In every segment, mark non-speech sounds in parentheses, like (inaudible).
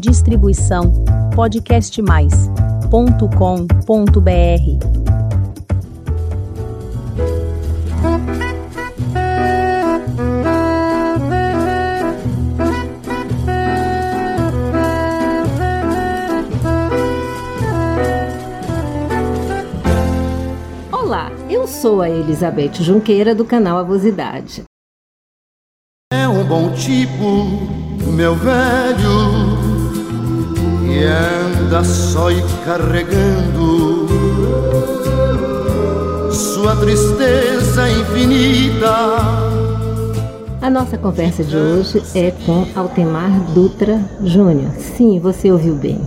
Distribuição podcastmais.com.br. Olá, eu sou a Elizabeth Junqueira do canal Avosidade. É um bom tipo, meu velho, que anda só e carregando sua tristeza infinita. A nossa conversa de hoje é com Altemar Dutra Júnior. Sim, você ouviu bem.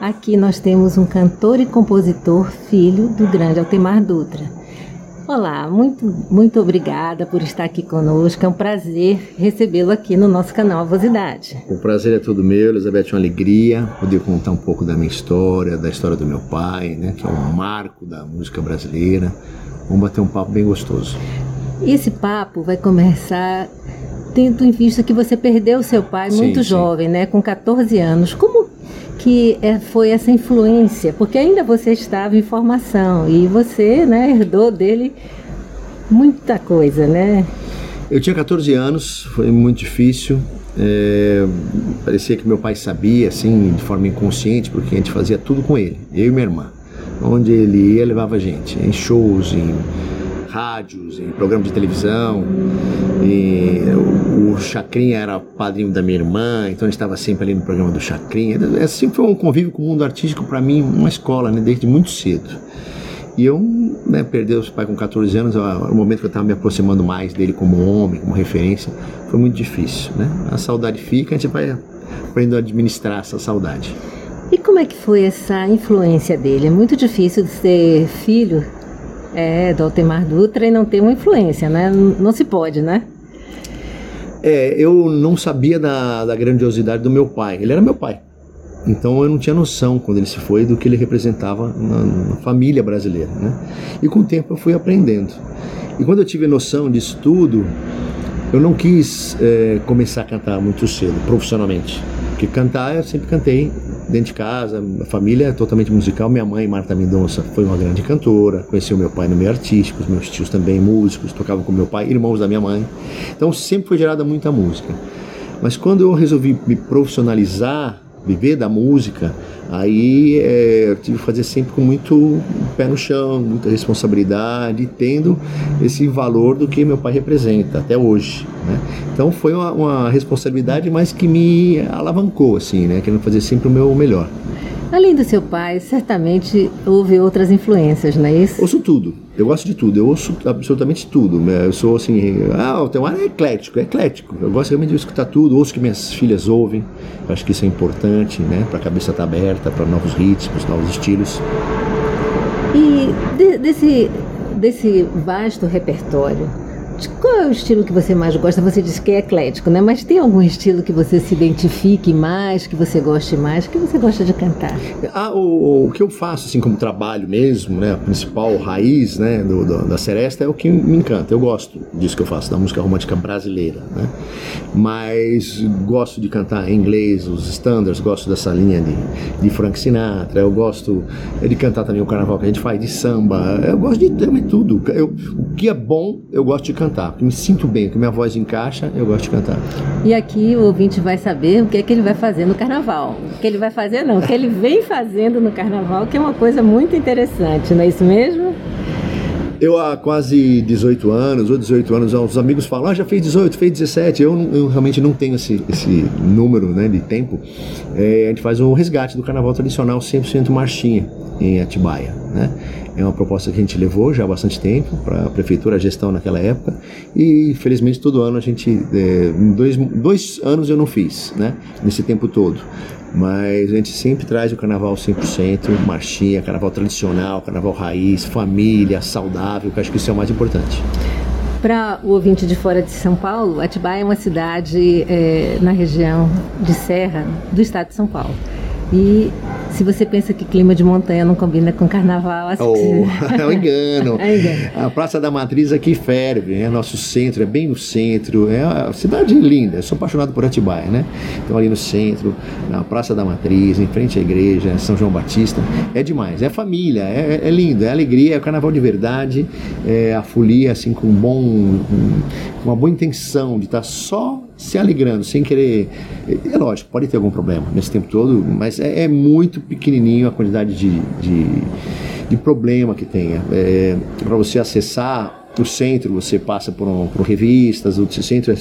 Aqui nós temos um cantor e compositor, filho do grande Altemar Dutra. Olá, muito, muito obrigada por estar aqui conosco. É um prazer recebê-lo aqui no nosso canal Avosidade. O prazer é todo meu, Elizabeth, é uma alegria poder contar um pouco da minha história, da história do meu pai, né, que é um marco da música brasileira. Vamos bater um papo bem gostoso. Esse papo vai começar tendo em vista que você perdeu seu pai Sim, muito sim. jovem, né, com 14 anos. Como que é, foi essa influência? Porque ainda você estava em formação e você, né, herdou dele muita coisa, né? Eu tinha 14 anos, foi muito difícil. é, parecia que meu pai sabia, assim, de forma inconsciente, porque a gente fazia tudo com ele, eu e minha irmã. Onde ele ia, levava a gente, em shows, em rádios, em programas de televisão. E o, Chacrinha era padrinho da minha irmã, então a gente estava sempre ali no programa do Chacrinha. É, Sempre foi um convívio com o mundo artístico, para mim, uma escola, né, desde muito cedo. E eu, né, perder o pai com 14 anos, o momento que eu estava me aproximando mais dele como homem, como referência, foi muito difícil, né? A saudade fica, a gente vai aprendendo a administrar essa saudade. E como é que foi essa influência dele? É muito difícil de ser filho é, do Altemar Dutra e não ter uma influência, né? Não se pode, né? É, eu não sabia da, da grandiosidade do meu pai. Ele era meu pai. Então eu não tinha noção, quando ele se foi, do que ele representava na, na família brasileira. Né? E com o tempo eu fui aprendendo. E quando eu tive noção disso tudo, eu não quis é, começar a cantar muito cedo, profissionalmente. Porque cantar eu sempre cantei dentro de casa, a família é totalmente musical. Minha mãe, Marta Mendonça, foi uma grande cantora, conheceu meu pai no meio artístico, os meus tios também músicos, tocavam com meu pai, irmãos da minha mãe. Então sempre foi gerada muita música. Mas quando eu resolvi me profissionalizar, viver da música, aí é, eu tive que fazer sempre com muito pé no chão, muita responsabilidade, tendo esse valor do que meu pai representa até hoje. Né? Então foi uma, uma responsabilidade, mas que me alavancou, assim, né? querendo fazer sempre o meu melhor. Além do seu pai, certamente houve outras influências, não é isso? Ouço tudo, eu gosto de tudo, eu ouço absolutamente tudo. né? Eu sou assim, ah, o teu ar é eclético, é eclético. Eu gosto realmente de escutar tudo, ouço o que minhas filhas ouvem. Eu acho que isso é importante, né? Para a cabeça estar aberta, para novos ritmos, novos estilos. E de- desse, desse vasto repertório, qual é o estilo que você mais gosta? Você disse que é eclético, né? Mas tem algum estilo que você se identifique mais, que você goste mais, que você gosta de cantar? Ah, o, o que eu faço, assim, como trabalho mesmo, né? A principal raiz, né, do, do- da Seresta é o que me encanta. Eu gosto disso que eu faço, da música romântica brasileira, né? Mas gosto de cantar em inglês, os standards, gosto dessa linha de, de Frank Sinatra, eu gosto de cantar também o carnaval que a gente faz, de samba, eu gosto de também tudo. Eu, o que é bom, eu gosto de cantar. Que me sinto bem, que minha voz encaixa, eu gosto de cantar. E aqui o ouvinte vai saber o que é que ele vai fazer no carnaval. O que ele vai fazer não, o que ele vem fazendo no carnaval, que é uma coisa muito interessante, não é isso mesmo? Eu há quase 18 anos, ou 18 anos, os amigos falam, ah, já fez 18, fez 17. Eu, eu realmente não tenho esse, esse número né, de tempo. É, a gente faz o resgate do carnaval tradicional 100% marchinha em Atibaia. Né? É uma proposta que a gente levou já há bastante tempo para a prefeitura, a gestão naquela época. E felizmente todo ano a gente. É, dois, dois anos eu não fiz, né? nesse tempo todo. Mas a gente sempre traz o carnaval 100%, marchinha, carnaval tradicional, carnaval raiz, família, saudável, que acho que isso é o mais importante. Para o ouvinte de fora de São Paulo, Atibaia é uma cidade é, na região de Serra do estado de São Paulo. E Se você pensa que clima de montanha não combina com carnaval, acho Oh, que (laughs) é um engano. É engano. A Praça da Matriz aqui ferve, é nosso centro, é bem no centro, é uma cidade linda. Eu sou apaixonado por Atibaia, né? Então ali no centro, na Praça da Matriz, em frente à igreja, São João Batista, é demais. É família, é, é lindo, é alegria, é o carnaval de verdade, é a folia assim com um bom, com uma boa intenção de estar só se alegrando, sem querer. É lógico, pode ter algum problema nesse tempo todo, mas é, é muito pequenininho a quantidade de, de, de problema que tenha. É, Para você acessar o centro, você passa por, um, por revistas, o centro é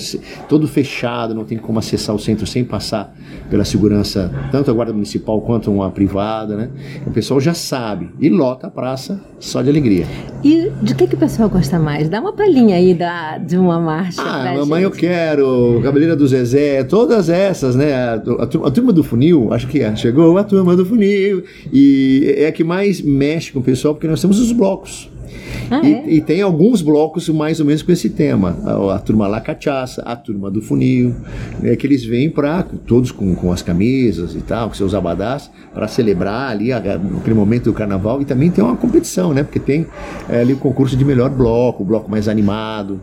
todo fechado, não tem como acessar o centro sem passar pela segurança, tanto a guarda municipal quanto uma privada, né? O pessoal já sabe e lota a praça só de alegria. E de que, que o pessoal gosta mais? Dá uma palhinha aí da, de uma marcha. Ah, mamãe eu quero, Cabeleira do Zezé, todas essas, né? A, a turma- a turma do funil, acho que é, chegou a turma do funil, e é a que mais mexe com o pessoal, porque nós temos os blocos. Ah, E, é? e tem alguns blocos mais ou menos com esse tema. A, a turma lá cachaça, a turma do funil, né, que eles vêm para todos com, com as camisas e tal, com seus abadás, para celebrar ali a- aquele momento do carnaval. E também tem uma competição, né? Porque tem é, ali o concurso de melhor bloco, o bloco mais animado,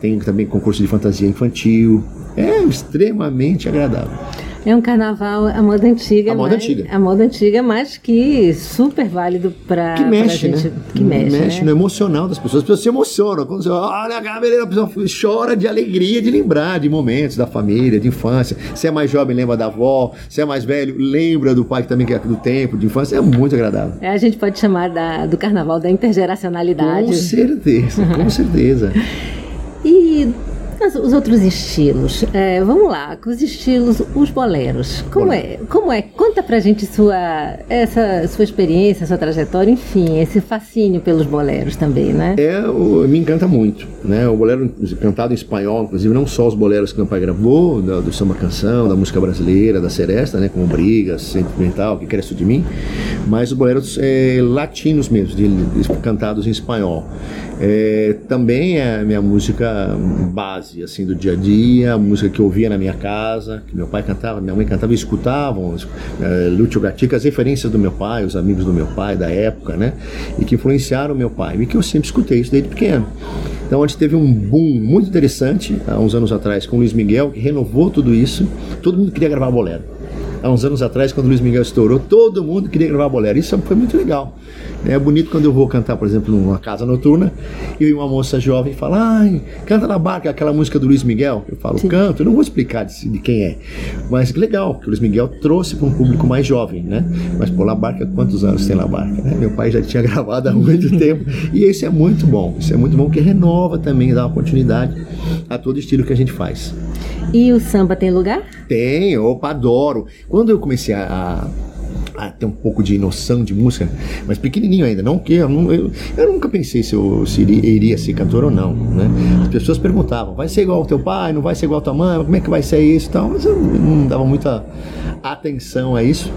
tem também concurso de fantasia infantil. É extremamente agradável. É um carnaval à moda antiga. À moda mas- antiga. À moda antiga, mas que super válido para Que mexe, gente. né? Que mexe, né? no emocional das pessoas. As pessoas se emocionam. Quando você olha a cabeleira, a pessoa chora de alegria de lembrar de momentos da família, de infância. Se é mais jovem, lembra da avó. Se é mais velho, lembra do pai que também que é do tempo, de infância. É muito agradável. É, a gente pode chamar da- do carnaval da intergeracionalidade. Com certeza, com certeza. (laughs) E os outros estilos? É, vamos lá, com os estilos, os boleros. Como é? Como é? Conta pra gente sua, essa sua experiência, sua trajetória, enfim, esse fascínio pelos boleros também, né? É, o- me encanta muito, né? O bolero cantado em espanhol, inclusive não só os boleros que meu pai gravou, da- do samba canção, da música brasileira, da seresta, né? Como Brigas, Sentimental, Que Cresce de Mim, mas os boleros é, latinos mesmo, de, de- cantados em espanhol. É, também é a minha música base, assim, do dia a dia, a música que eu ouvia na minha casa, que meu pai cantava, minha mãe cantava e escutavam, é, Lúcio Gatica, as referências do meu pai, os amigos do meu pai da época, né? E que influenciaram meu pai, e que eu sempre escutei isso desde pequeno. Então a gente teve um boom muito interessante há uns anos atrás com o Luiz Miguel, que renovou tudo isso. Todo mundo queria gravar bolero. Há uns anos atrás, quando o Luiz Miguel estourou, todo mundo queria gravar bolero. Isso foi muito legal. É bonito quando eu vou cantar, por exemplo, numa casa noturna e uma moça jovem fala: Ai, canta na barca aquela música do Luiz Miguel. Eu falo, canto, eu não vou explicar de, de quem é. Mas legal, que o Luiz Miguel trouxe para um público mais jovem, né? Mas pô, La Barca, quantos anos tem La Barca? Né? Meu pai já tinha (laughs) gravado há muito tempo. E isso é muito bom. Isso é muito bom, que renova também, dá uma continuidade a todo estilo que a gente faz. E o samba tem lugar? Tem, opa, adoro. Quando eu comecei a, a ter um pouco de noção de música, mas pequenininho ainda, não que eu, eu, eu nunca pensei se eu se iria, iria ser cantor ou não, né? As pessoas perguntavam, vai ser igual ao teu pai, não vai ser igual à tua mãe, como é que vai ser isso e tal, mas eu não dava muita atenção a isso.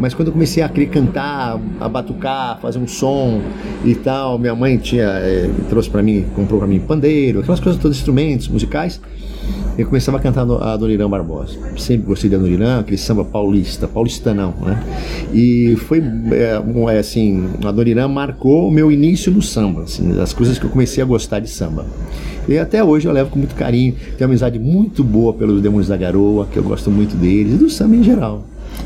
Mas quando eu comecei a querer cantar, a batucar, fazer um som e tal, minha mãe tinha eh, trouxe para mim, comprou para mim pandeiro, aquelas coisas todos instrumentos musicais. Eu começava a cantar a Dona Barbosa. Sempre gostei da Dona aquele samba paulista, paulistanão, né? E foi, é, é, assim, a Dona marcou o meu início no samba, assim, as coisas que eu comecei a gostar de samba. E até hoje eu levo com muito carinho, tenho uma amizade muito boa pelos Demônios da Garoa, que eu gosto muito deles, e do samba em geral.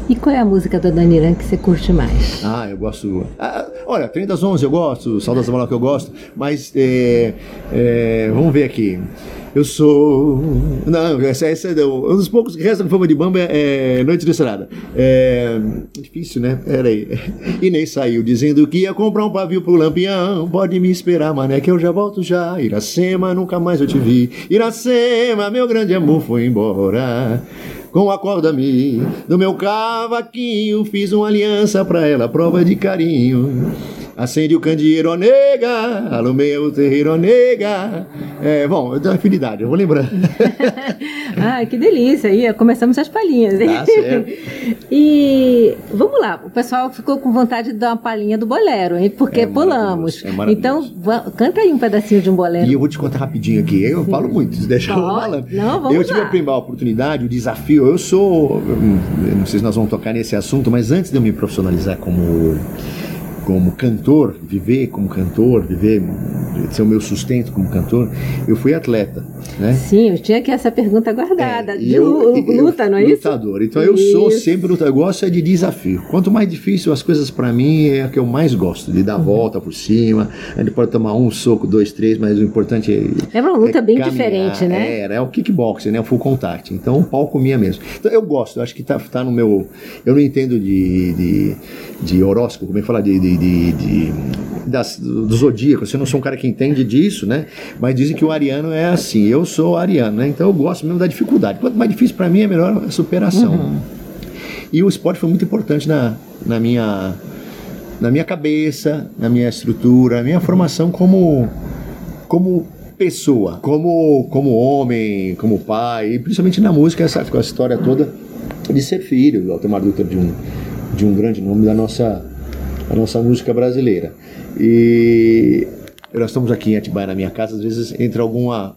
E qual é a música da Dona Irã que você curte mais? Ah, eu gosto. Ah, olha, 30 das 11 eu gosto, Saudades da Mala que eu gosto, mas é, é, vamos ver aqui. Eu sou. Não, essa, essa é um dos poucos que restam de fama de bamba é, é Noite de Estrada. É difícil, né? Peraí. E nem saiu dizendo que ia comprar um pavio pro Lampião. Pode me esperar, mané, que eu já volto já. Iracema, nunca mais eu te vi. Iracema, meu grande amor foi embora. Com a corda-me do meu cavaquinho, fiz uma aliança pra ela, prova de carinho. Acende o candeeiro, nega, alumeia o terreiro, nega. É, bom, eu tenho afinidade, eu vou lembrando. (laughs) ah, que delícia. Aí começamos as palhinhas, hein? Tá certo. (laughs) e vamos lá, o pessoal ficou com vontade de dar uma palhinha do bolero, hein? Porque É pulamos. é então, canta aí um pedacinho de um bolero. E eu vou te contar rapidinho aqui. Eu falo muito, se deixar eu falando. Não, vamos eu tive lá. a primeira oportunidade, o desafio. Eu sou. eu Não sei se nós vamos tocar nesse assunto, mas antes de eu me profissionalizar como. Como cantor, viver como cantor, viver, ser o meu sustento como cantor, eu fui atleta, né? Sim, eu tinha aqui essa pergunta guardada. É, de eu- lu- eu- luta, não é isso? Lutador. Então eu sou sempre lutador. Eu gosto é de desafio. Quanto mais difícil as coisas pra mim é a que eu mais gosto, de dar a Uhum. volta por cima. A gente pode tomar um soco, dois, três, mas o importante é. É uma luta bem caminhar. diferente, né? É, é o kickboxing, né? O full contact. Então o palco minha mesmo. Então eu gosto, eu acho que tá, tá no meu. Eu não entendo de, de, de horóscopo, como é que fala? De, de, de- de- das, do zodíaco. Assim, Eu não sou um cara que entende disso, né? Mas dizem que o ariano é assim. Eu sou ariano, né? Então eu gosto mesmo da dificuldade. Quanto mais difícil pra mim, é melhor a superação. Uhum. E o esporte foi muito importante na, na minha na minha cabeça, na minha estrutura, na minha formação como como pessoa, como como homem, como pai, e principalmente na música essa com a história toda de ser filho do Altemar Dutra de um de um grande nome da nossa da nossa música brasileira. E nós estamos aqui em Atibaia na minha casa, às vezes entra alguma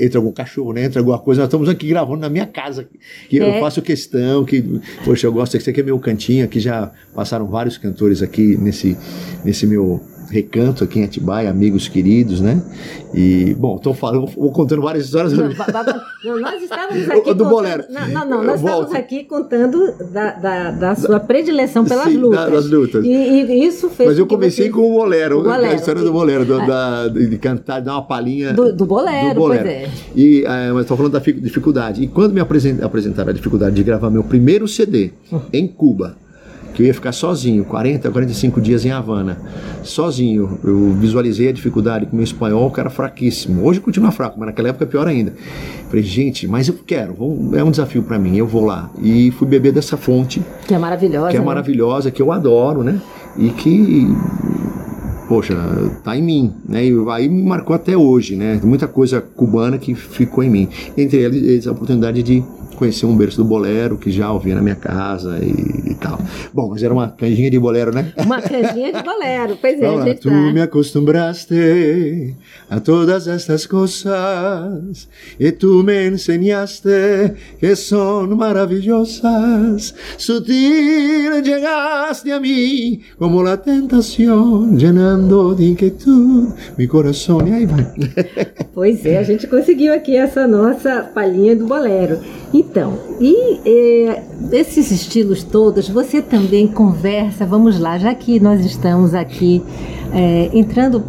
entra algum cachorro, né? Entra alguma coisa, nós estamos aqui gravando na minha casa. Que É. eu faço questão, que, poxa, eu gosto, esse aqui é meu cantinho, aqui já passaram vários cantores aqui nesse, nesse meu recanto aqui em Atibaia, amigos queridos, né? E, bom, tô falando, vou contando várias histórias. Não, não, nós estávamos (laughs) aqui. Do contando- bolero. Não, não, não, nós estávamos volto. aqui contando da, da, da sua predileção pelas Sim, lutas. da- das lutas. E, e isso fez. Mas eu comecei você- com o bolero, bolero, a história do bolero, do- da, de cantar, dar uma palhinha. Do- do bolero, pois é. E eh, mas estou falando da fi- dificuldade. E quando me apresen- apresentaram a dificuldade de gravar meu primeiro CD Hum. em Cuba, que eu ia ficar sozinho, 40, 45 dias em Havana, sozinho, eu visualizei a dificuldade com o meu espanhol, que era fraquíssimo. Hoje continua fraco, mas naquela época é pior ainda. Falei, gente, mas eu quero, vou- é um desafio para mim, eu vou lá. E fui beber dessa fonte Que é maravilhosa. que é né? maravilhosa, que eu adoro, né? E que, poxa, tá em mim, né? E aí me marcou até hoje, né? Muita coisa cubana que ficou em mim. Entre eles, a oportunidade de conhecer um berço do bolero, que já ouvia na minha casa e, e tal. Bom, mas era uma canjinha de bolero, né? Uma canjinha de bolero. Pois é, gente Tú tá. me acostumbraste a todas estas cosas y tú me enseñaste que son maravillosas. Sutil llegaste a mí como la tentación, llenando de inquietud mi corazón. E aí vai. Pois é, a gente conseguiu aqui essa nossa palhinha do bolero. Então, e é, esses estilos todos, você também conversa, vamos lá, já que nós estamos aqui é, entrando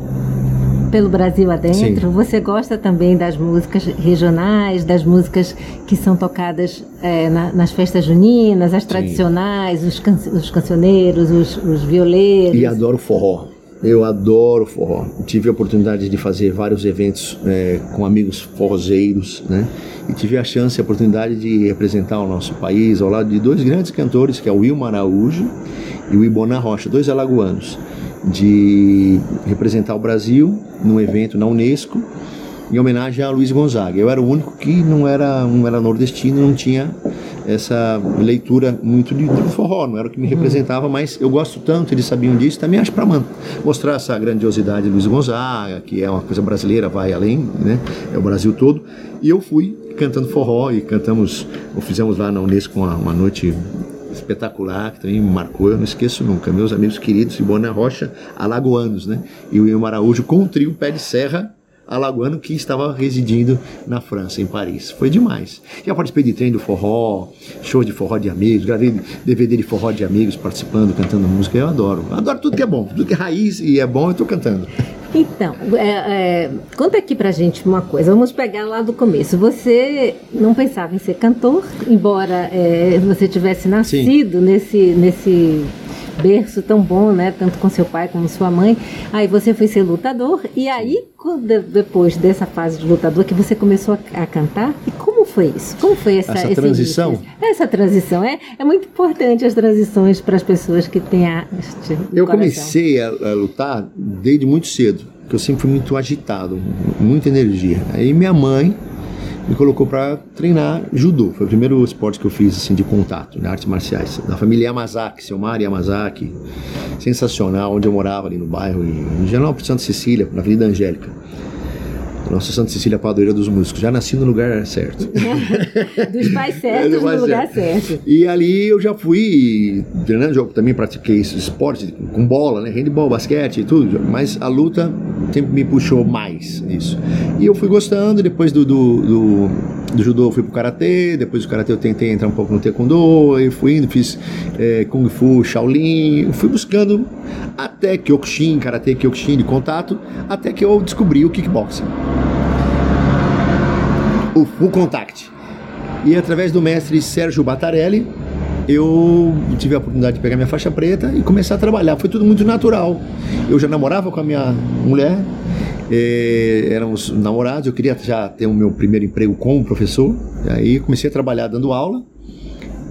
pelo Brasil adentro, Sim. você gosta também das músicas regionais, das músicas que são tocadas é, na- nas festas juninas, as tradicionais, os, can os cancioneiros, os, os violeiros. E adoro forró. Eu adoro forró. Tive a oportunidade de fazer vários eventos é, com amigos forrozeiros, né? E tive a chance, a oportunidade de representar o nosso país ao lado de dois grandes cantores, que é o Wilma Araújo e o Ibona Rocha, dois alagoanos, de representar o Brasil num evento na Unesco em homenagem a Luiz Gonzaga. Eu era o único que não era, não era nordestino, não tinha essa leitura muito de, de forró, não era o que me representava, mas eu gosto tanto, eles sabiam disso, também acho para mostrar essa grandiosidade de Luiz Gonzaga, que é uma coisa brasileira, vai além, né? É o Brasil todo. E eu fui cantando forró e cantamos, ou fizemos lá na Unesco uma, uma noite espetacular, que também me marcou, eu não esqueço nunca. Meus amigos queridos, Ibona Rocha, alagoanos, né? E o William Araújo com o trio Pé de Serra, alagoano que estava residindo na França, em Paris. Foi demais. Já participei de trem do forró, show de forró de amigos, gravei DVD de forró de amigos participando, cantando música. Eu adoro. Adoro tudo que é bom. Tudo que é raiz e é bom, eu estou cantando. Então, é, é, conta aqui pra gente uma coisa. Vamos pegar lá do começo. Você não pensava em ser cantor, embora é, você tivesse nascido nesse, nesse berço tão bom, né? Tanto com seu pai como sua mãe. Aí você foi ser lutador. E aí, depois dessa fase de lutador, que você começou a, cantar, e como foi isso? Como foi essa, essa transição? Início? Essa transição é, é muito importante as transições para as pessoas que têm a. Eu coração. comecei a, a lutar desde muito cedo, porque eu sempre fui muito agitado, muita energia. Aí minha mãe me colocou para treinar judô. Foi o primeiro esporte que eu fiz assim de contato, né, artes marciais. Da família Yamazaki, seu Mari Yamazaki, sensacional, onde eu morava ali no bairro, em General Santa Cecília, na Avenida Angélica. Nossa Santa Cecília Padroeira dos Músicos. Já nasci no lugar certo. (laughs) Dos pais (laughs) certos no lugar certo. E ali eu já fui treinando jogo. Também pratiquei esporte com bola, né? Handball, basquete e tudo. Mas a luta sempre me puxou mais isso. E eu fui gostando. Depois do, do, do, do judô eu fui pro karatê. Depois do karatê eu tentei entrar um pouco no taekwondo. E fui indo, fiz é, kung fu, shaolin. Fui buscando até kyokushin, karatê, kyokushin de contato. Até que eu descobri o kickboxing o Full Contact. E através do mestre Sérgio Batarelli, eu tive a oportunidade de pegar minha faixa preta e começar a trabalhar. Foi tudo muito natural. Eu já namorava com a minha mulher, eh, éramos namorados, eu queria já ter o meu primeiro emprego como professor. E aí comecei a trabalhar dando aula.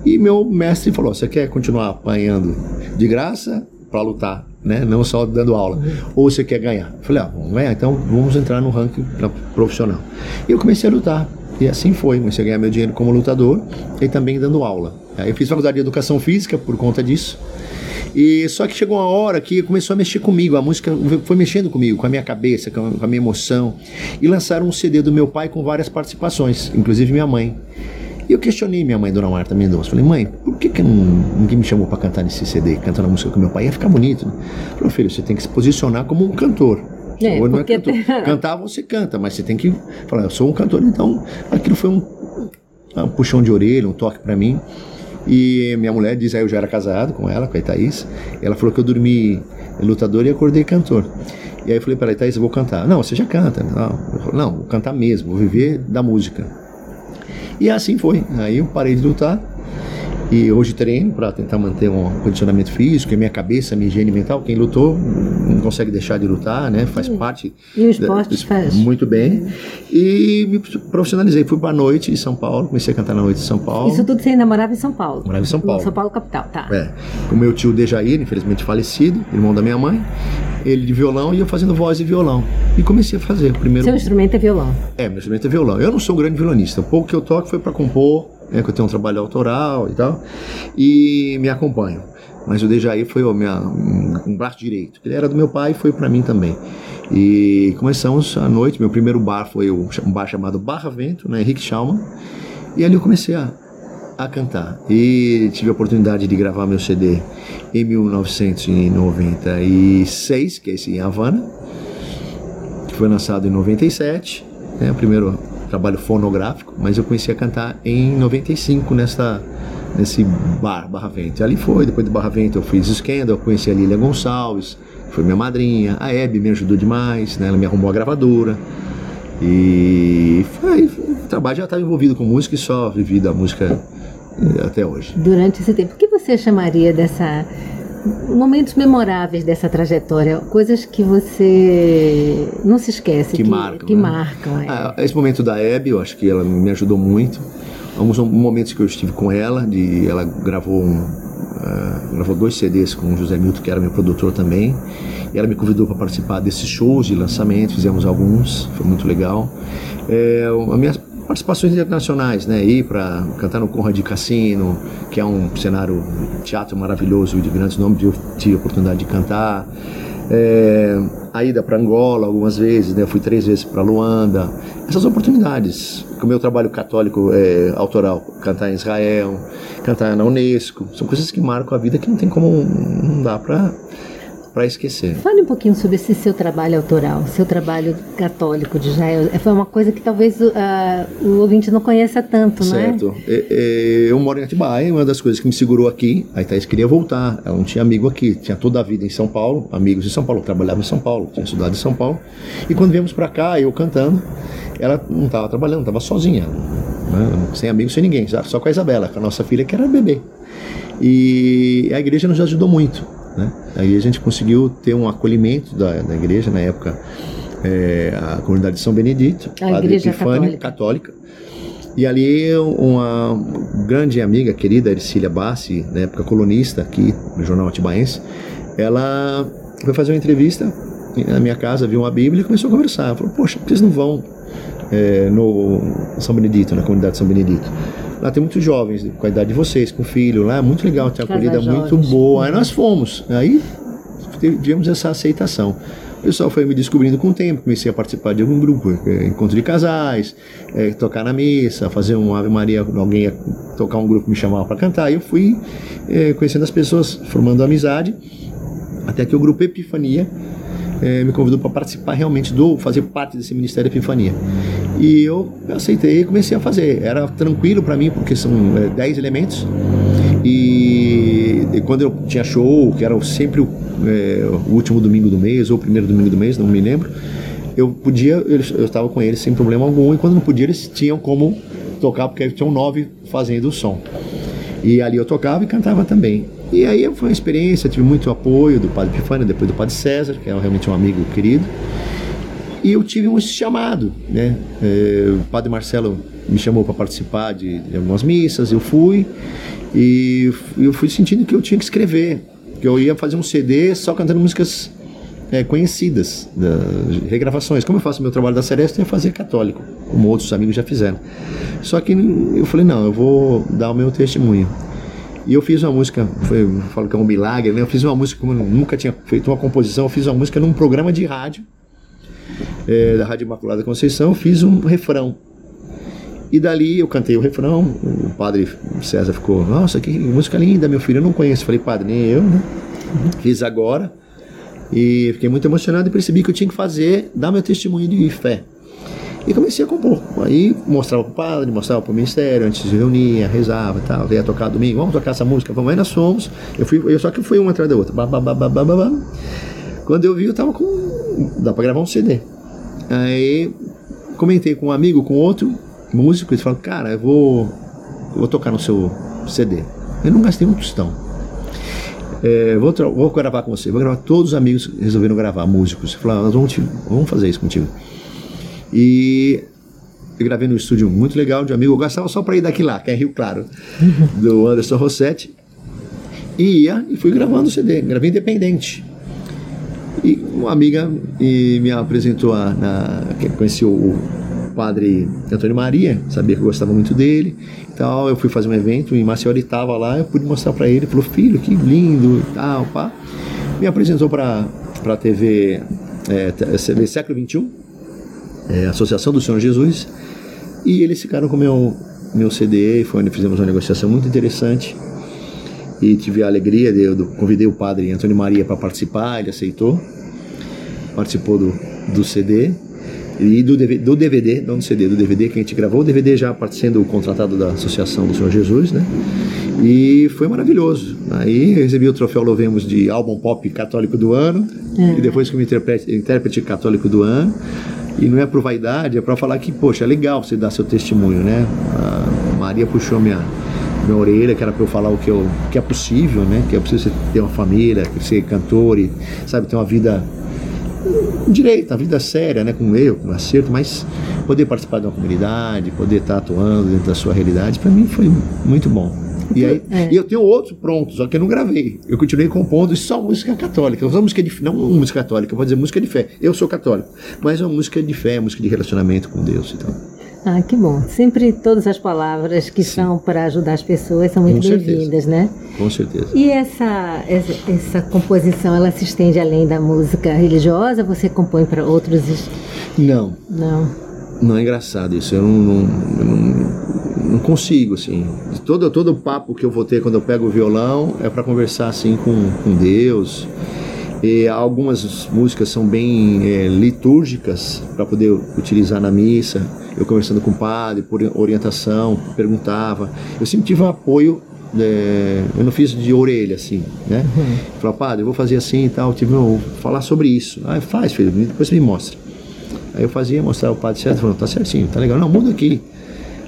E meu mestre falou: Você quer continuar apanhando de graça para lutar, né? Não só dando aula. Ou você quer ganhar? Eu falei: Ah, vamos ganhar, então vamos entrar no ranking profissional. E eu comecei a lutar. E assim foi, comecei a ganhar meu dinheiro como lutador e também dando aula. Eu fiz faculdade de educação física por conta disso. E só que chegou uma hora que começou a mexer comigo, a música foi mexendo comigo, com a minha cabeça, com a minha emoção. E lançaram um CD do meu pai com várias participações, inclusive minha mãe. E eu questionei minha mãe, Dona Marta Mendonça. Falei, mãe, por que, que ninguém me chamou para cantar nesse CD, cantando a música com meu pai? Ia ficar bonito. Né? Falei, filho, você tem que se posicionar como um cantor. É, Ou não é cantor. Cantar você canta, mas você tem que falar, eu sou um cantor, então aquilo foi um, um puxão de orelha, um toque para mim. E minha mulher diz, aí eu já era casado com ela, com a Thaís, ela falou que eu dormi lutador e acordei cantor. E aí eu falei para ela, Thaís, eu vou cantar. Não, você já canta. Não, falei, não, vou cantar mesmo, vou viver da música. E assim foi. Aí eu parei de lutar e hoje treino para tentar manter um condicionamento físico, e minha cabeça, minha higiene mental. Quem lutou não consegue deixar de lutar, né? Faz Sim. parte. E o esporte da, faz. Muito bem. E me profissionalizei. Fui para a noite em São Paulo, comecei a cantar na noite em São Paulo. Isso tudo você ainda morava em São Paulo? Morava em São Paulo. São Paulo, capital, tá. É. Com meu tio Dejair, infelizmente falecido, irmão da minha mãe. Ele de violão e eu fazendo voz e violão. E comecei a fazer. Primeiro... Seu instrumento é violão? É, meu instrumento é violão. Eu não sou um grande violonista. O pouco que eu toco foi para compor né, que eu tenho um trabalho autoral e tal, e me acompanham. Mas o Dejaí foi o minha, um braço direito. Ele era do meu pai e foi para mim também. E começamos a noite, meu primeiro bar foi um bar chamado Barra Vento, né, Henrique Schaumann, e ali eu comecei a, a cantar. E tive a oportunidade de gravar meu CD em 1996, que é esse em Havana, que foi lançado em 97, né, o primeiro trabalho fonográfico, mas eu comecei a cantar em 95 nessa nesse bar Barra Vento. E ali foi, depois do Barra Vento eu fiz Scandal, conheci a Lília Gonçalves, foi minha madrinha, a Hebe me ajudou demais, né? ela me arrumou a gravadora. E foi, o trabalho já estava envolvido com música e só vivi da música eh, até hoje. Durante esse tempo, o que você chamaria dessa momentos memoráveis dessa trajetória, coisas que você não se esquece, que, que marcam. Que né? marcam é. ah, esse momento da Hebe, eu acho que ela me ajudou muito. Alguns momentos que eu estive com ela, de, ela gravou, um, uh, gravou dois CDs com o José Milton, que era meu produtor também. E ela me convidou para participar desses shows de lançamento, fizemos alguns, foi muito legal. É, a minha participações internacionais, né? Ir para cantar no Conrad Cassino, que é um cenário teatro maravilhoso de grandes nomes, eu tive a oportunidade de cantar. É, a ida para Angola algumas vezes, né? Eu fui três vezes para Luanda. Essas oportunidades, com o meu trabalho católico é, autoral, cantar em Israel, cantar na Unesco, são coisas que marcam a vida que não tem como, não dá para para esquecer. Fale um pouquinho sobre esse seu trabalho autoral, seu trabalho católico de Israel. Foi uma coisa que talvez uh, o ouvinte não conheça tanto, certo. não é? Certo. Eu moro em Atibaia, uma das coisas que me segurou aqui, a Thaís queria voltar, ela não tinha amigo aqui, tinha toda a vida em São Paulo, amigos em São Paulo, trabalhava em São Paulo, tinha estudado em São Paulo. E quando viemos para cá, eu cantando, ela não estava trabalhando, estava sozinha, né? sem amigos, sem ninguém, só com a Isabela, com a nossa filha que era bebê. E a igreja nos ajudou muito. Né? Aí a gente conseguiu ter um acolhimento da, da igreja, na época, é, a comunidade de São Benedito, a Padre igreja Epifânio, católica. católica. E ali uma grande amiga, querida, Ercília Bassi, na época colunista aqui no Jornal Atibaense, ela foi fazer uma entrevista na minha casa, viu uma Bíblia e começou a conversar. Ela falou, poxa, por que vocês não vão é, no São Benedito, na comunidade de São Benedito? Lá tem muitos jovens com a idade de vocês, com filho, lá é muito legal, tem uma acolhida muito boa. Aí nós fomos, aí tivemos essa aceitação. O pessoal foi me descobrindo com o tempo, comecei a participar de algum grupo, é, encontro de casais, é, tocar na missa, fazer um Ave Maria, alguém ia tocar um grupo me chamava para cantar, e eu fui é, conhecendo as pessoas, formando amizade, até que o grupo Epifania é, me convidou para participar realmente do fazer parte desse Ministério Epifania. E eu aceitei e comecei a fazer. Era tranquilo para mim porque são 10 é, elementos. E, e, quando eu tinha show, que era sempre o, é, o, último domingo do mês ou o primeiro domingo do mês, não me lembro, eu podia, eu estava com eles sem problema algum. E quando não podia, eles tinham como tocar porque tinham nove fazendo o som. E ali eu tocava e cantava também. E aí foi uma experiência, tive muito apoio do Padre Pifânio, depois do Padre César, que é realmente um amigo querido. E eu tive um chamado, né? É, o Padre Marcelo me chamou para participar de, de, algumas missas, eu fui e eu fui sentindo que eu tinha que escrever, que eu ia fazer um CD só cantando músicas é, conhecidas, da, regravações. Como eu faço meu trabalho da Celeste, eu ia fazer católico, como outros amigos já fizeram. Só que eu falei, não, eu vou dar o meu testemunho. E eu fiz uma música, foi, eu falo que é um milagre, né? Eu fiz uma música como eu nunca tinha feito uma composição, eu fiz uma música num programa de rádio, é, da Rádio Imaculada Conceição, fiz um refrão. E dali eu cantei o refrão, o padre César ficou, nossa, que música linda, meu filho, eu não conheço. Falei, padre, nem eu, né? Fiz agora. E fiquei muito emocionado e percebi que eu tinha que fazer, dar meu testemunho de fé. E comecei a compor. Aí mostrava para o padre, mostrava para o ministério, antes de reunia, rezava tal, ia tocar domingo, vamos tocar essa música, vamos. Aí nós fomos, eu fui, eu, só que fui uma atrás da outra. Quando eu vi, eu tava com. dá para gravar um CD. Aí comentei com um amigo, com outro músico, eles falaram, cara, eu vou, eu vou tocar no seu CD. Eu não gastei um tostão. É, vou, vou gravar com você, vou gravar. Todos os amigos resolveram gravar, músicos. Falaram, nós vamos, te, vamos fazer isso contigo. E eu gravei no estúdio muito legal de um amigo, eu gastava só para ir daqui lá, que é Rio Claro, do Anderson Rossetti. E ia e fui gravando o CD, gravei independente. E uma amiga e me apresentou a, na, conheci o, padre Antônio Maria, sabia que eu gostava muito dele. Então eu fui fazer um evento em Maceió, ele estava lá, eu pude mostrar para ele, falou: "Filho, que lindo", e tal, pá. Me apresentou para para TV é, Século 21 é, Associação do Senhor Jesus, e eles ficaram com meu meu CD, foi onde fizemos uma negociação muito interessante. E tive a alegria de eu convidei o padre Antônio Maria para participar, ele aceitou. Participou do, do CD e do, do DVD, não do CD, do DVD que a gente gravou, o DVD já sendo contratado da Associação do Senhor Jesus, né? E foi maravilhoso. Aí recebi o troféu Louvemos de álbum pop católico do ano, é. e depois como intérprete, intérprete católico do ano. E não é por vaidade, é para falar que, poxa, é legal você dar seu testemunho, né? A Maria puxou minha, minha orelha, que era para eu falar o que, eu, que é possível, né? Que é possível você ter uma família, ser cantor e, sabe, ter uma vida direita, uma vida séria, né? Com erro, com acerto, mas poder participar de uma comunidade, poder estar atuando dentro da sua realidade, para mim foi muito bom. E, aí, é. e eu tenho outros prontos, só que eu não gravei. Eu continuei compondo só música católica. Não música de não música católica, eu vou dizer música de fé. Eu sou católico, mas é uma música de fé, música de relacionamento com Deus. Então. Ah, que bom. Sempre todas as palavras que Sim. são para ajudar as pessoas são muito bem-vindas, né? Com certeza. E essa, essa, essa, composição, ela se estende além da música religiosa? Você compõe para outros? Não. Não. Não é engraçado isso. Eu não, não, eu não, não consigo, assim. Todo, todo o papo que eu vou ter quando eu pego o violão é para conversar, assim, com, com Deus. E algumas músicas são bem é, litúrgicas para poder utilizar na missa. Eu conversando com o padre, por orientação, perguntava. Eu sempre tive um apoio é, eu não fiz de orelha assim, né? Uhum. Falei, padre, eu vou fazer assim e tal, tive um, falar sobre isso. Ah, faz, filho, depois você me mostra. Aí eu fazia, mostrava o padre certo, falou, tá certinho, tá legal. Não, muda aqui.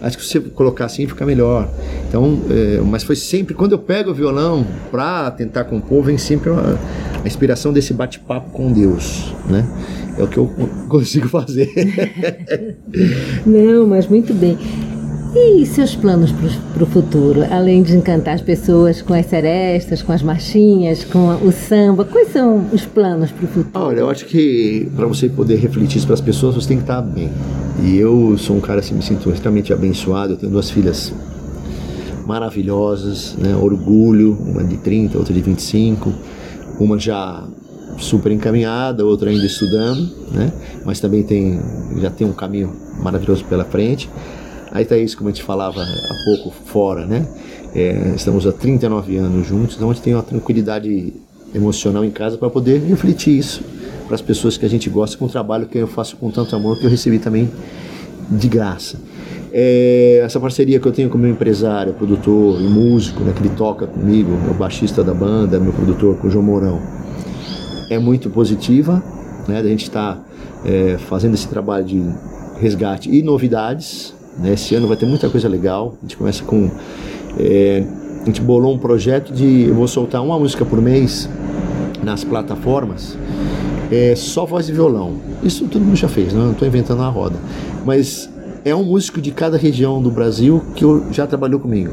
Acho que se você colocar assim fica melhor. Então, é, mas foi sempre, quando eu pego o violão para tentar compor, vem sempre uma, a inspiração desse bate-papo com Deus, né? É o que eu consigo fazer. (laughs) Não, mas muito bem. E seus planos para o futuro, além de encantar as pessoas com as serestas, com as marchinhas, com o samba, quais são os planos para o futuro? Olha, eu acho que para você poder refletir isso para as pessoas, você tem que estar bem. E eu sou um cara assim, me sinto extremamente abençoado. Eu tenho duas filhas maravilhosas, né? orgulho, uma de 30, outra de 25, uma já super encaminhada, outra ainda estudando, né? mas também tem, já tem um caminho maravilhoso pela frente. Aí tá isso, como a gente falava há pouco, fora, né? É, estamos há 39 anos juntos, então a gente tem uma tranquilidade emocional em casa para poder refletir isso para as pessoas que a gente gosta com o trabalho que eu faço com tanto amor que eu recebi também de graça. É, essa parceria que eu tenho com meu empresário, produtor e músico, né, que ele toca comigo, o baixista da banda, meu produtor, com o João Mourão, é muito positiva. Né, a gente está é, fazendo esse trabalho de resgate e novidades. Né, esse ano vai ter muita coisa legal. A gente começa com. É, a gente bolou um projeto de. Eu vou soltar uma música por mês nas plataformas. É, só voz e violão. Isso todo mundo já fez, não estou inventando a roda. Mas é um músico de cada região do Brasil que já trabalhou comigo.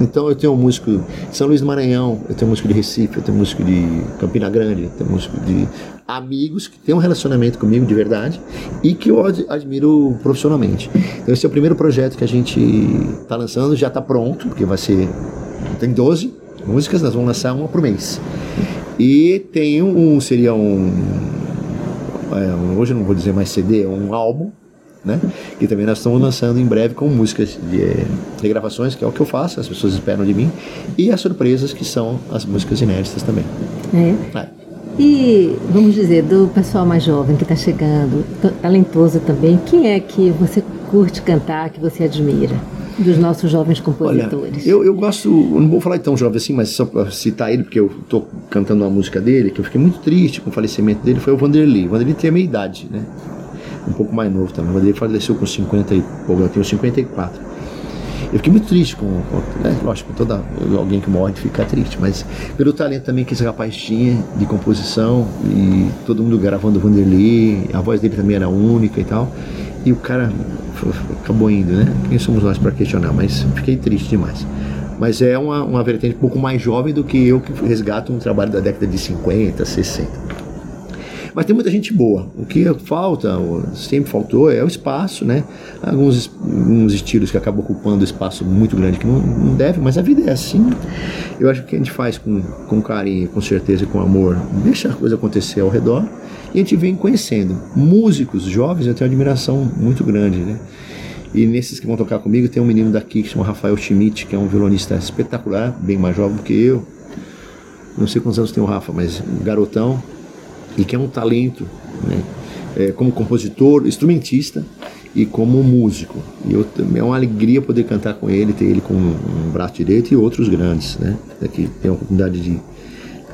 Então eu tenho um músico de São Luís do Maranhão, eu tenho um músico de Recife, eu tenho um músico de Campina Grande, eu tenho um músico de amigos que têm um relacionamento comigo de verdade e que eu admiro profissionalmente. Então esse é o primeiro projeto que a gente está lançando, já está pronto, porque vai ser tem 12 músicas, nós vamos lançar uma por mês. E tem um, seria um, é, hoje eu não vou dizer mais CD, é um álbum né? E também nós estamos lançando em breve com músicas de eh, regravações, que é o que eu faço, as pessoas esperam de mim, e as surpresas que são as músicas inéditas também. É. é. E vamos dizer, do pessoal mais jovem que está chegando, talentoso também, quem é que você curte cantar, que você admira? Dos nossos jovens compositores. Olha, eu, eu gosto, não vou falar tão jovem assim, mas só para citar ele, porque eu estou cantando uma música dele, que eu fiquei muito triste com o falecimento dele, foi o Vanderlei. O Vanderlei tem a minha idade, né? Um pouco mais novo também, mas ele faleceu com 50 e pouco, eu tenho 54. Eu fiquei muito triste com, com né? lógico, toda alguém que morre fica triste, mas pelo talento também que esse rapaz tinha de composição e todo mundo gravando o Vanderlei, a voz dele também era única e tal. E o cara acabou indo, né? Quem somos nós para questionar? Mas fiquei triste demais. Mas é uma, uma vertente um pouco mais jovem do que eu que resgato um trabalho da década de 50, 60. Mas tem muita gente boa. O que falta, sempre faltou, é o espaço, né? Alguns, alguns estilos que acabam ocupando espaço muito grande que não, não deve, mas a vida é assim. Eu acho que a gente faz com, com carinho, com certeza e com amor, deixa a coisa acontecer ao redor e a gente vem conhecendo. Músicos jovens, eu tenho admiração muito grande, né? E nesses que vão tocar comigo tem um menino daqui que chama Rafael Schmidt, que é um violonista espetacular, bem mais jovem do que eu. Não sei quantos anos tem o Rafa, mas garotão, e que é um talento né? é, como compositor, instrumentista e como músico. E eu, é uma alegria poder cantar com ele, ter ele com um braço direito e outros grandes, né? Que tem a oportunidade de,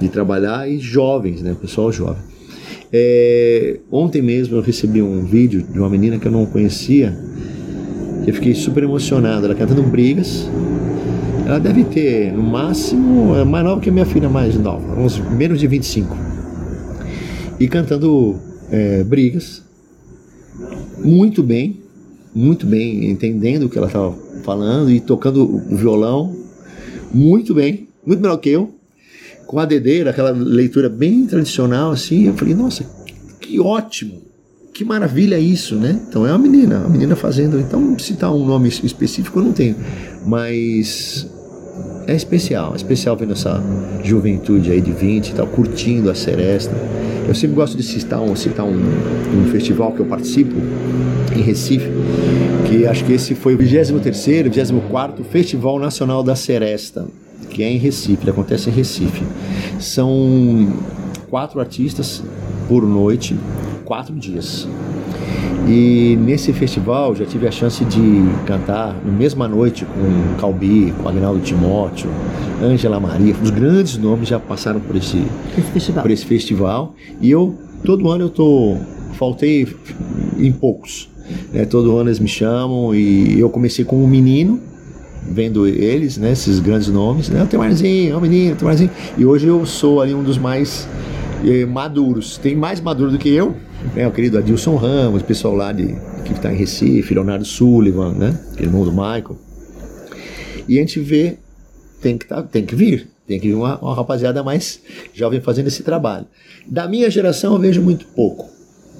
de trabalhar e jovens, né? Pessoal jovem. É, ontem mesmo eu recebi um vídeo de uma menina que eu não conhecia. Eu fiquei super emocionado. Ela cantando brigas. Ela deve ter, no máximo, é mais nova que a minha filha mais nova, uns menos de 25 e cantando é, brigas muito bem, muito bem, entendendo o que ela estava falando e tocando o violão muito bem, muito melhor que eu, com a dedeira, aquela leitura bem tradicional assim. Eu falei, nossa, que ótimo, que maravilha isso, né? Então é uma menina, uma menina fazendo. Então, citar um nome específico eu não tenho, mas é especial, é especial vendo essa juventude aí de 20 e tal, curtindo a seresta. Eu sempre gosto de citar um, citar um, um festival que eu participo em Recife, que acho que esse foi o 23º, 24º Festival Nacional da Seresta, que é em Recife, ele acontece em Recife. São quatro artistas por noite, quatro dias. E nesse festival já tive a chance de cantar na mesma noite com Calbi, com Agnaldo Timóteo, Ângela Maria. Os grandes nomes já passaram por esse, esse festival. por esse festival. E eu, todo ano eu tô. Faltei em poucos. Né? Todo ano eles me chamam e eu comecei como um menino, vendo eles, né? Esses grandes nomes, né? O Temarzinho, o menino, o Temarzinho. E hoje eu sou ali um dos mais eh, maduros. Tem mais maduro do que eu, né? O querido Adilson Ramos, pessoal lá de, que está em Recife, Leonardo Sullivan, né? Irmão do Michael. E a gente vê, tem que, tá, tem que vir. Tem que vir uma, uma rapaziada mais jovem fazendo esse trabalho. Da minha geração eu vejo muito pouco.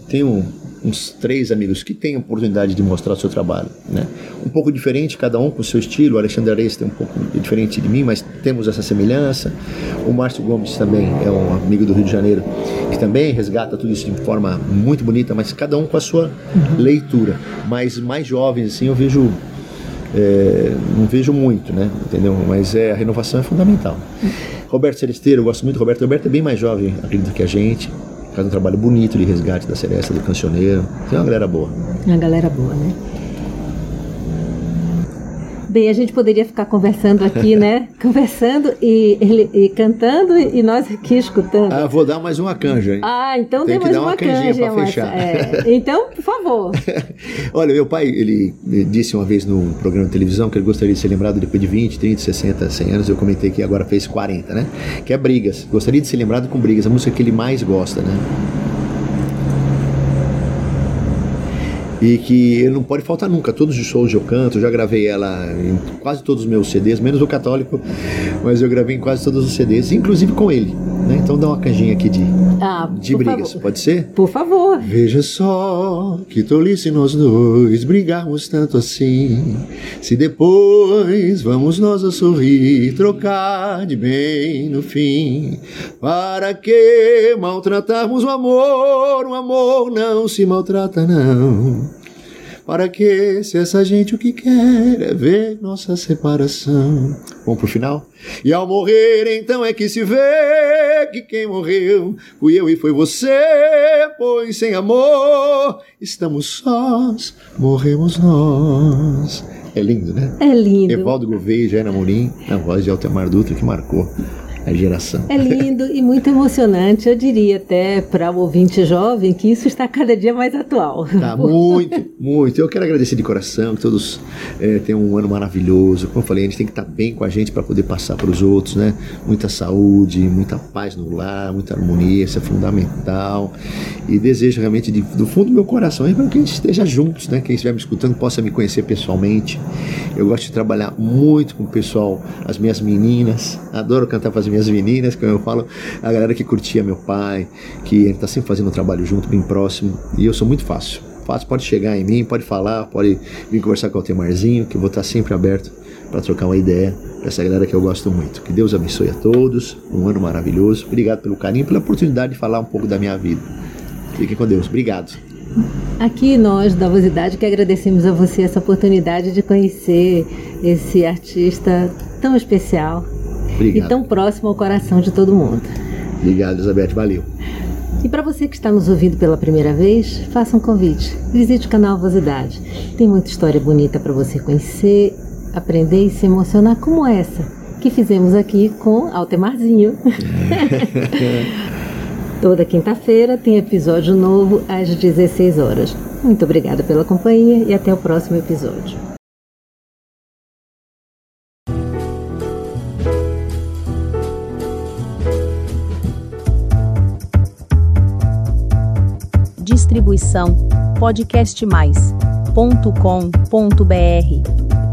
Tenho uns três amigos que têm a oportunidade de mostrar o seu trabalho, né? Um pouco diferente, cada um com o seu estilo. O Alexandre Areis tem um pouco diferente de mim, mas temos essa semelhança. O Márcio Gomes também é um amigo do Rio de Janeiro que também resgata tudo isso de forma muito bonita, mas cada um com a sua uhum. leitura. Mas mais jovens assim, eu vejo é, não vejo muito, né? Entendeu? Mas é, a renovação é fundamental. Roberto Celesteiro, eu gosto muito do Roberto. Roberto é bem mais jovem, acredito que a gente faz um trabalho bonito de resgate da Seresta, do Cancioneiro. Tem uma galera boa. Uma galera boa, né? Bem, a gente poderia ficar conversando aqui, né? (laughs) conversando e, ele, e cantando e nós aqui escutando. Ah, vou dar mais uma canja, hein? Ah, então Tem mais uma, uma canja para fechar. É. Então, por favor. (laughs) Olha, meu pai, ele disse uma vez no programa de televisão que ele gostaria de ser lembrado depois de 20, 30, 60, 100 anos. Eu comentei que agora fez 40, né? Que é Brigas. Gostaria de ser lembrado com Brigas, a música que ele mais gosta, né? E que não pode faltar nunca. Todos os shows eu canto, já gravei ela em quase todos os meus CDs, menos o católico, mas eu gravei em quase todos os CDs, inclusive com ele. Né? Então dá uma canjinha aqui de, ah, de brigas, favor. pode ser? Por favor. Veja só que tolice nós dois brigarmos tanto assim. Se depois vamos nós a sorrir, trocar de bem no fim. Para que maltratarmos o amor? O amor não se maltrata, não. Para que, se essa gente o que quer é ver nossa separação? Vamos pro final? E ao morrer, então é que se vê que quem morreu fui eu e foi você, pois sem amor estamos sós, morremos nós. É lindo, né? É lindo. Evaldo Gouveia e Jaina Morim, na voz de Altemar Dutra, que marcou a geração. É lindo e muito emocionante. Eu diria até para o ouvinte jovem que isso está cada dia mais atual. Tá muito, muito. Eu quero agradecer de coração que todos é, tenham um ano maravilhoso. Como eu falei, a gente tem que estar bem com a gente para poder passar para os outros, né? Muita saúde, muita paz no lar, muita harmonia, isso é fundamental. E desejo realmente de, do fundo do meu coração é para que a gente esteja juntos, né? Quem estiver me escutando possa me conhecer pessoalmente. Eu gosto de trabalhar muito com o pessoal, as minhas meninas, adoro cantar para as minhas minhas meninas, como eu falo, a galera que curtia meu pai, que está sempre fazendo um trabalho junto, bem próximo. E eu sou muito fácil. Fácil, pode chegar em mim, pode falar, pode vir conversar com o Temarzinho, que eu vou estar sempre aberto para trocar uma ideia com essa galera que eu gosto muito. Que Deus abençoe a todos, um ano maravilhoso. Obrigado pelo carinho, pela oportunidade de falar um pouco da minha vida. Fiquem com Deus. Obrigado. Aqui nós da Vosidade que agradecemos a você essa oportunidade de conhecer esse artista tão especial Obrigado. e tão próximo ao coração de todo mundo. Obrigado, Elizabeth. Valeu. E para você que está nos ouvindo pela primeira vez, faça um convite. Visite o canal Vosidade. Tem muita história bonita para você conhecer, aprender e se emocionar como essa que fizemos aqui com Altemarzinho. (laughs) Toda quinta-feira tem episódio novo às 16 horas. Muito obrigada pela companhia e até o próximo episódio. Distribuição podcastmais.com.br